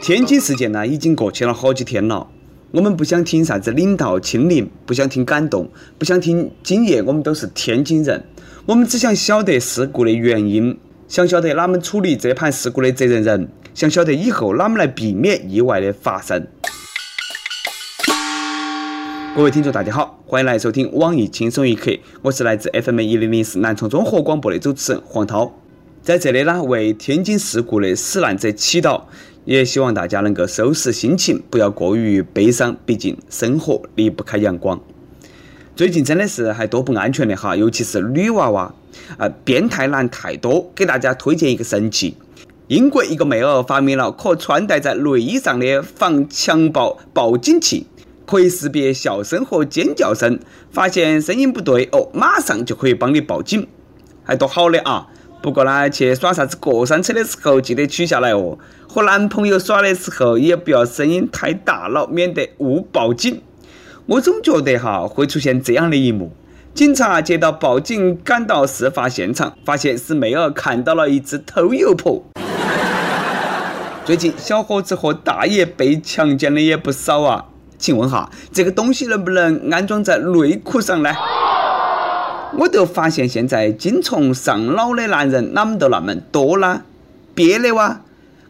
天津事件呢，已经过去了好几天了。我们不想听啥子领导亲临，不想听感动，不想听今夜我们都是天津人。我们只想晓得事故的原因，想晓得哪们处理这盘事故的责任人，想晓得以后哪们来避免意外的发生。各位听众，大家好，欢迎来收听网易轻松一刻，我是来自 FM 一零零四南充综合广播的主持人黄涛，在这里呢，为天津事故的死难者祈祷，也希望大家能够收拾心情，不要过于悲伤，毕竟生活离不开阳光。最近真的是还多不安全的哈，尤其是女娃娃，啊，变态男太多。给大家推荐一个神器，英国一个妹儿发明了可穿戴在内衣上的防强暴报警器。可以识别笑声和尖叫声，发现声音不对哦，马上就可以帮你报警，还多好的啊！不过呢，去耍啥子过山车的时候记得取下来哦。和男朋友耍的时候也不要声音太大了，免得误报警。我总觉得哈会出现这样的一幕：警察接到报警，赶到事发现场，发现是妹儿看到了一只偷油婆。最近小伙子和大爷被强奸的也不少啊。请问哈，这个东西能不能安装在内裤上呢？我就发现现在精虫上脑的男人哪么都那么多呢，憋的哇！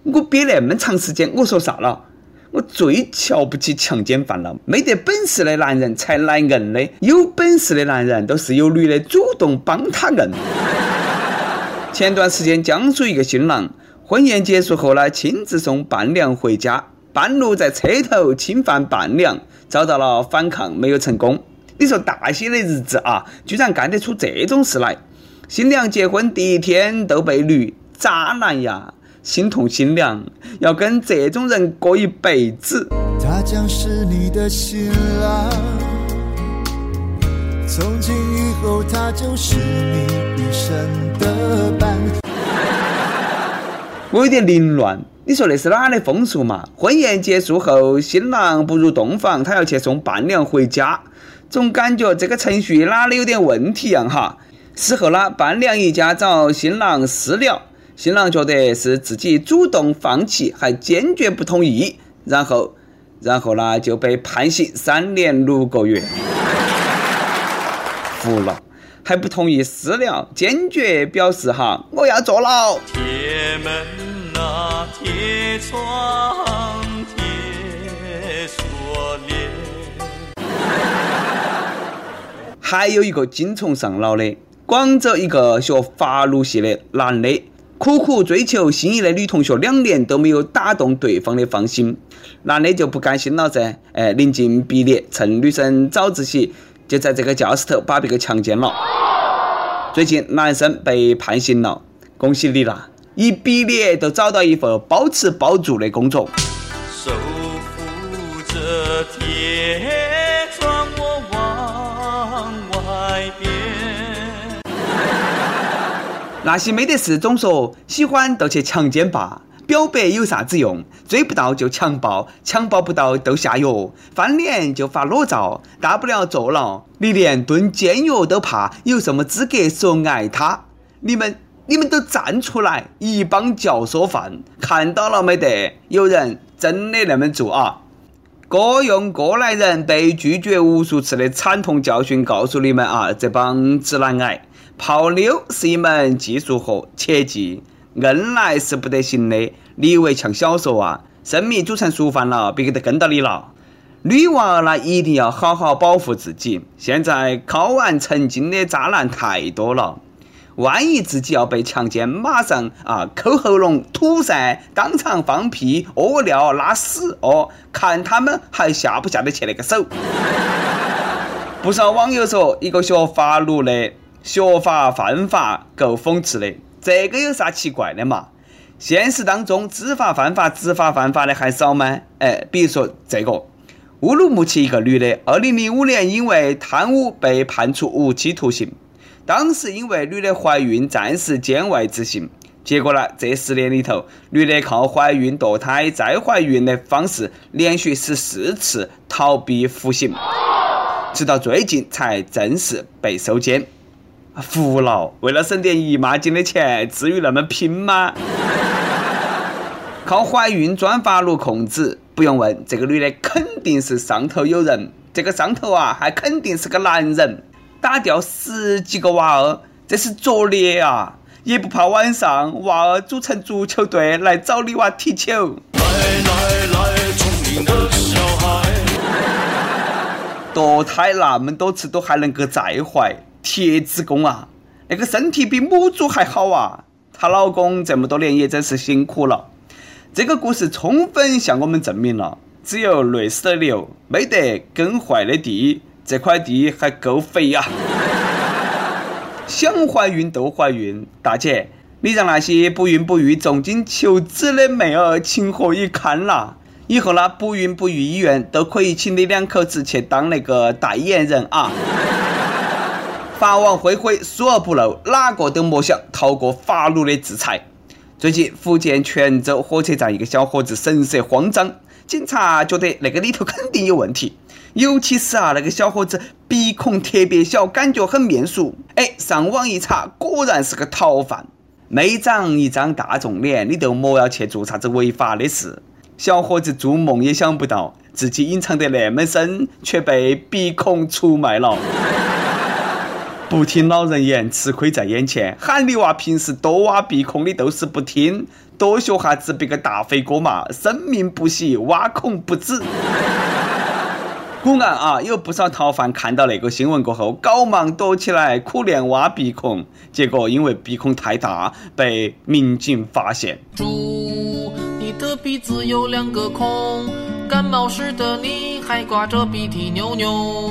我憋那么长时间，我说啥了？我最瞧不起强奸犯了，没得本事的男人才来硬的，有本事的男人都是有女的主动帮他硬。前段时间，江苏一个新郎婚宴结束后呢，亲自送伴娘回家。半路在车头侵犯伴娘，遭到了反抗，没有成功。你说大些的日子啊，居然干得出这种事来！新娘结婚第一天都被绿，渣男呀！心痛新娘，要跟这种人过一辈子。他将是你的新郎，从今以后他就是你一生的伴。我有点凌乱。你说那是哪的风俗嘛？婚宴结束后，新郎不入洞房，他要去送伴娘回家，总感觉这个程序哪里有点问题样哈。事后呢，伴娘一家找新郎私了，新郎觉得是自己主动放弃，还坚决不同意，然后，然后呢就被判刑三年六个月。服了，还不同意私了，坚决表示哈，我要坐牢。铁门。那铁窗铁锁链，还有一个精虫上脑的，广州一个学法律系的男的，苦苦追求心仪的女同学两年都没有打动对方的芳心，男的就不甘心了噻，哎，临近毕业，趁女生早自习，就在这个教室头把别个强奸了。最近男生被判刑了，恭喜你啦！一毕业就找到一份包吃包住的工作。守那些没得事总说喜欢就去强奸吧，表白有啥子用？追不到就强暴，强暴不到都下药，翻脸就发裸照，大不了坐牢。你连蹲监狱都怕，有什么资格说爱他？你们？你们都站出来，一帮教唆犯，看到了没得？有人真的那么做啊？各用各来人被拒绝无数次的惨痛教训，告诉你们啊，这帮直男癌，泡妞是一门技术活，切记，硬来是不得行的。你以为像小说啊？生米煮成熟饭了，别个都跟到你了。女娃儿呢，一定要好好保护自己。现在考完成精的渣男太多了。万一自己要被强奸，马上啊抠喉咙、吐噻，当场放屁、屙尿、拉屎哦，看他们还下不下得去那个手。不少网友说，一个学法律的学法犯法，够讽刺的。这个有啥奇怪的嘛？现实当中，知法犯法、执法犯法的还少吗？哎，比如说这个，乌鲁木齐一个女的，二零零五年因为贪污被判处无期徒刑。当时因为女的怀孕，暂时监外执行。结果呢，这十年里头，女的靠怀孕、堕胎、再怀孕的方式，连续十四次逃避服刑，直到最近才正式被收监。服了，为了省点姨妈巾的钱，至于那么拼吗？靠怀孕钻发路控制，不用问，这个女的肯定是上头有人。这个上头啊，还肯定是个男人，打掉十几个娃儿，这是作孽啊！也不怕晚上娃儿组成足球队来找你娃踢球。来来来，聪明的小孩。堕胎那么多次都还能够再怀，铁子功啊！那个身体比母猪还好啊！她老公这么多年也真是辛苦了。这个故事充分向我们证明了，只有累死的牛，没得耕坏的地，这块地还够肥呀！想怀孕都怀孕，大姐，你让那些不孕不育、重金求子的妹儿情何以堪呐？以后呢不孕不育医院都可以请你两口子去当那个代言人啊！法网恢恢，疏而不漏，哪个都莫想逃过法律的制裁。最近，福建泉州火车站一个小伙子神色慌张，警察觉得那个里头肯定有问题。尤其是啊，那个小伙子鼻孔特别小，感觉很面熟。哎，上网一查，果然是个逃犯。没长一张大众脸，你都莫要去做啥子违法的事。小伙子做梦也想不到，自己隐藏得那么深，却被鼻孔出卖了。不听老人言，吃亏在眼前。喊你娃平时多挖鼻孔，你都是不听。多学下子别个大飞哥嘛，生命不息，挖孔不止。古岸啊，有不少逃犯看到那个新闻过后，赶忙躲起来，苦练挖鼻孔。结果因为鼻孔太大，被民警发现。猪，你的鼻子有两个孔，感冒时的你还挂着鼻涕牛牛。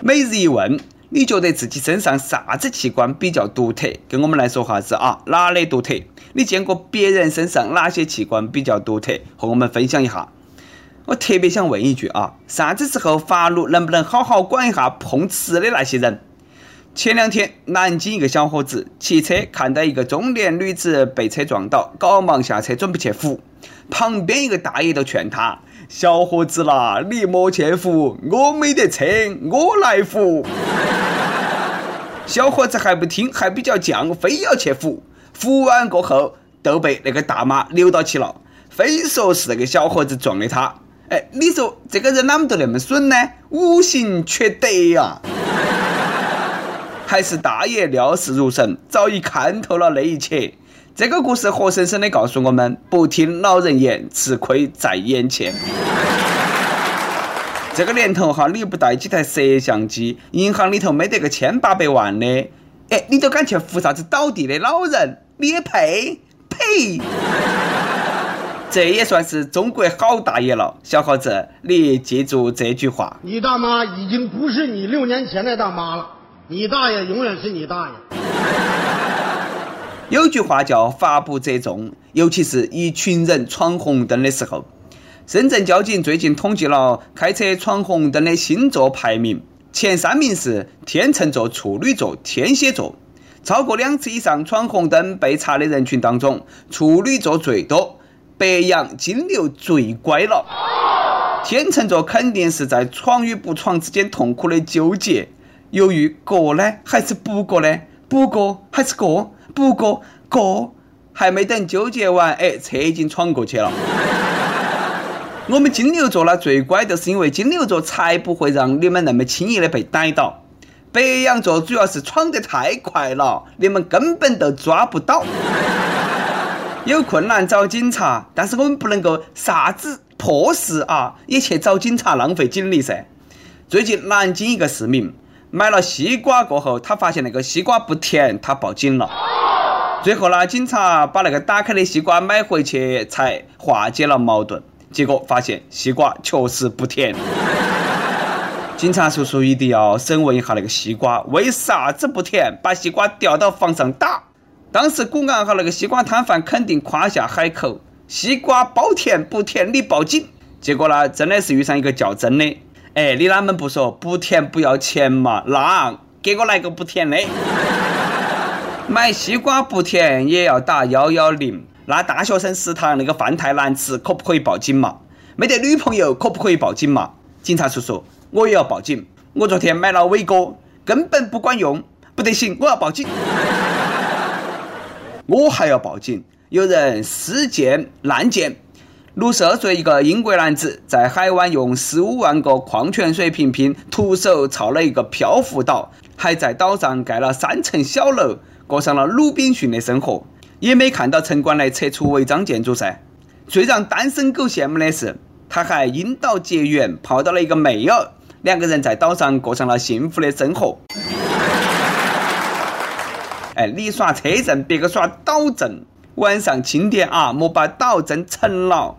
每日一问，你觉得自己身上啥子器官比较独特？跟我们来说下子啊，哪里独特？你见过别人身上哪些器官比较独特？和我们分享一下。我特别想问一句啊，啥子时候法律能不能好好管一下碰瓷的那些人？前两天，南京一个小伙子骑车看到一个中年女子被车撞倒，赶忙下车准备去扶，旁边一个大爷都劝他。小伙子啦，你莫去扶，我没得车，我来扶。小伙子还不听，还比较犟，非要去扶。扶完过后，都被那个大妈扭到起了，非说是那个小伙子撞的他。哎，你说这个人哪么都那么损呢？五行缺德呀！还是大爷料事如神，早已看透了那一切。这个故事活生生的告诉我们：不听老人言，吃亏在眼前。这个年头哈，你不带几台摄像机，银行里头没得个千八百万的，哎，你都敢去扶啥子倒地的老人？你也配？呸！这也算是中国好大爷了，小伙子，你记住这句话。你大妈已经不是你六年前的大妈了，你大爷永远是你大爷。有句话叫“法不责众”，尤其是一群人闯红灯的时候。深圳交警最近统计了开车闯红灯的星座排名，前三名是天秤座、处女座、天蝎座。超过两次以上闯红灯被查的人群当中，处女座最多，白羊、金牛最乖了。天秤座肯定是在闯与不闯之间痛苦的纠结，犹豫过呢还是不过呢？不过还是过？不过过，还没等纠结完，哎，车已经闯过去了。我们金牛座呢最乖，就是因为金牛座才不会让你们那么轻易的被逮到。白羊座主要是闯得太快了，你们根本都抓不到。有困难找警察，但是我们不能够啥子破事啊也去找警察，浪费精力噻。最近南京一个市民买了西瓜过后，他发现那个西瓜不甜，他报警了。最后呢，警察把那个打开的西瓜买回去，才化解了矛盾。结果发现西瓜确实不甜。警察叔叔一定要审问一下那个西瓜为啥子不甜，把西瓜吊到房上打。当时公安和那个西瓜摊贩肯定夸下海口，西瓜包甜不甜你报警。结果呢，真的是遇上一个较真的。哎，你哪们不说不甜不要钱嘛？那给我来个不甜的。买西瓜不甜也要打幺幺零，那大学生食堂那个饭太难吃，可不可以报警嘛？没得女朋友可不可以报警嘛？警察叔叔，我也要报警。我昨天买了伟哥，根本不管用，不得行，我要报警。我还要报警，有人私建滥建。六十二岁一个英国男子在海湾用十五万个矿泉水瓶瓶徒手造了一个漂浮岛，还在岛上盖了三层小楼，过上了鲁滨逊的生活，也没看到城管来拆除违章建筑噻。最让单身狗羡慕的是，他还因岛结缘，泡到了一个妹儿，两个人在岛上过上了幸福的生活。哎，你耍车震，别个耍岛震。晚上轻点啊，莫把岛震沉了。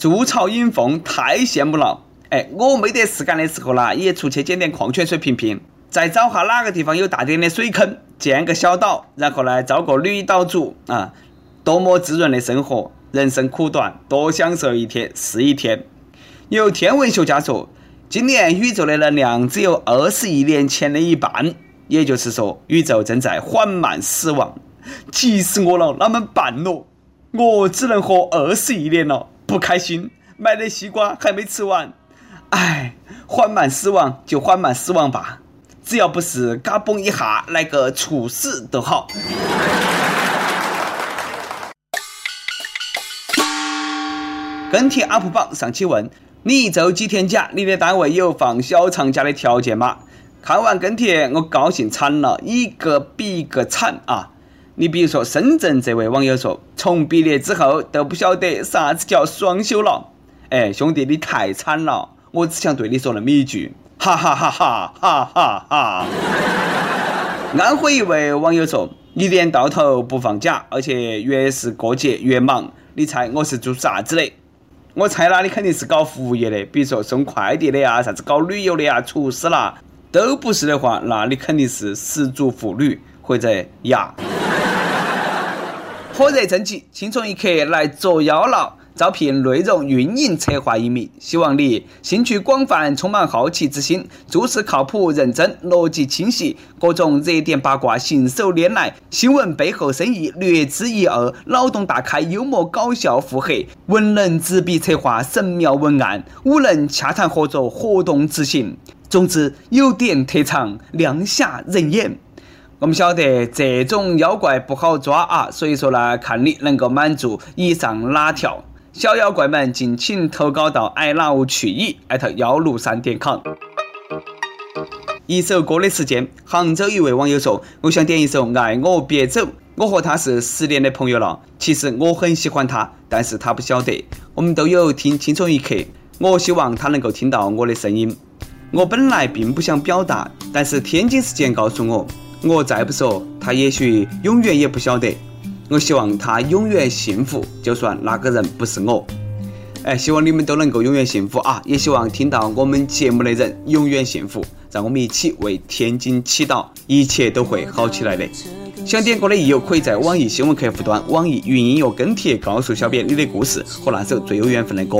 筑巢引凤，太羡慕了。哎，我没得事干的时候啦，也出去捡点矿泉水瓶瓶，再找下哪个地方有大点的水坑，建个小岛，然后呢，招个女岛主啊，多么滋润的生活。人生苦短，多享受一天是一天。有天文学家说，今年宇宙的能量只有二十亿年前的一半，也就是说，宇宙正在缓慢死亡。急死我了，那么办咯？我只能活二十亿年了，不开心。买的西瓜还没吃完，唉，缓慢死亡就缓慢死亡吧，只要不是嘎嘣一下来个猝死都好。跟帖 UP 榜上期问：你一周几天假？你的单位有放小长假的条件吗？看完跟帖，我高兴惨了，一个比一个惨啊！你比如说深圳这位网友说，从毕业之后都不晓得啥子叫双休了。哎，兄弟，你太惨了！我只想对你说那么一句：哈哈哈哈哈哈哈！安徽一位网友说，一年到头不放假，而且越是过节越忙。你猜我是做啥子的？我猜啦，你肯定是搞服务业的，比如说送快递的呀，啥子搞旅游的呀，厨师啦，都不是的话，那你肯定是失足妇女或者呀。火热征集，轻松一刻来捉妖了。招聘内容运营策划一名，希望你兴趣广泛，充满好奇之心，做事靠谱认真，逻辑清晰，各种热点八卦信手拈来，新闻背后深意略知一二，脑洞大开，幽默搞笑腹黑，文能执笔策划神妙文案，武能洽谈合作活动执行。总之，有点特长，亮瞎人眼。我们晓得这种妖怪不好抓啊，所以说呢，看你能够满足以上哪条。小妖怪们，敬请投稿到 i love 去矣艾特幺六三点 com。一首歌的时间，杭州一位网友说：“我想点一首《爱我别走》，我和他是十年的朋友了。其实我很喜欢他，但是他不晓得。我们都有听轻松一刻，我希望他能够听到我的声音。我本来并不想表达，但是天津时间告诉我，我再不说，他也许永远也不晓得。”我希望他永远幸福，就算那个人不是我。哎，希望你们都能够永远幸福啊！也希望听到我们节目的人永远幸福。让我们一起为天津祈祷，一切都会好起来的。想点歌的益友可以在网易新闻客户端、网易云音乐跟帖告诉小编你的故事和那首最有缘分的歌。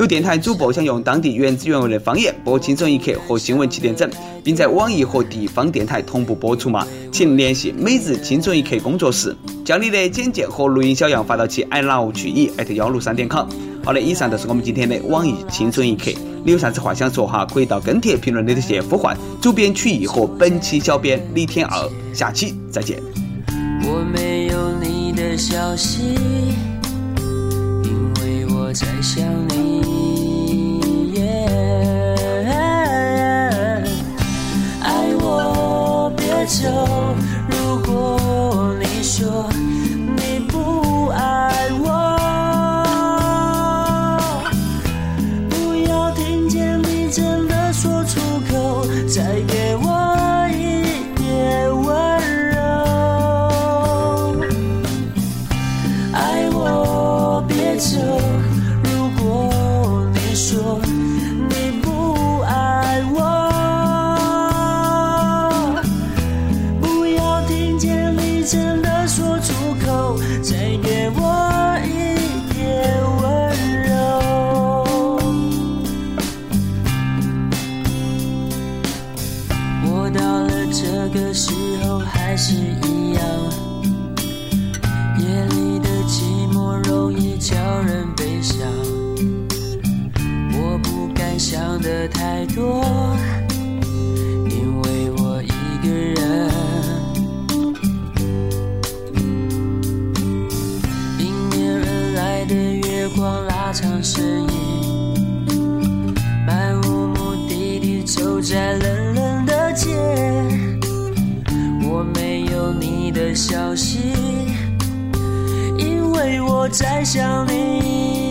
有电台主播想用当地原汁原味的方言播《轻松一刻》和新闻七点整，并在网易和地方电台同步播出吗？请联系每日轻松一刻工作室，将你的简介和录音小样发到其 i love 去以艾特幺六三点 com。好的，以上就是我们今天的网易轻松一刻。你有啥子话想说哈？可以到跟帖评论里头去呼唤主编曲艺和本期小编李天二。下期再见。我没有你的消息，我在想你。爱我别走，如果你说。爱上你。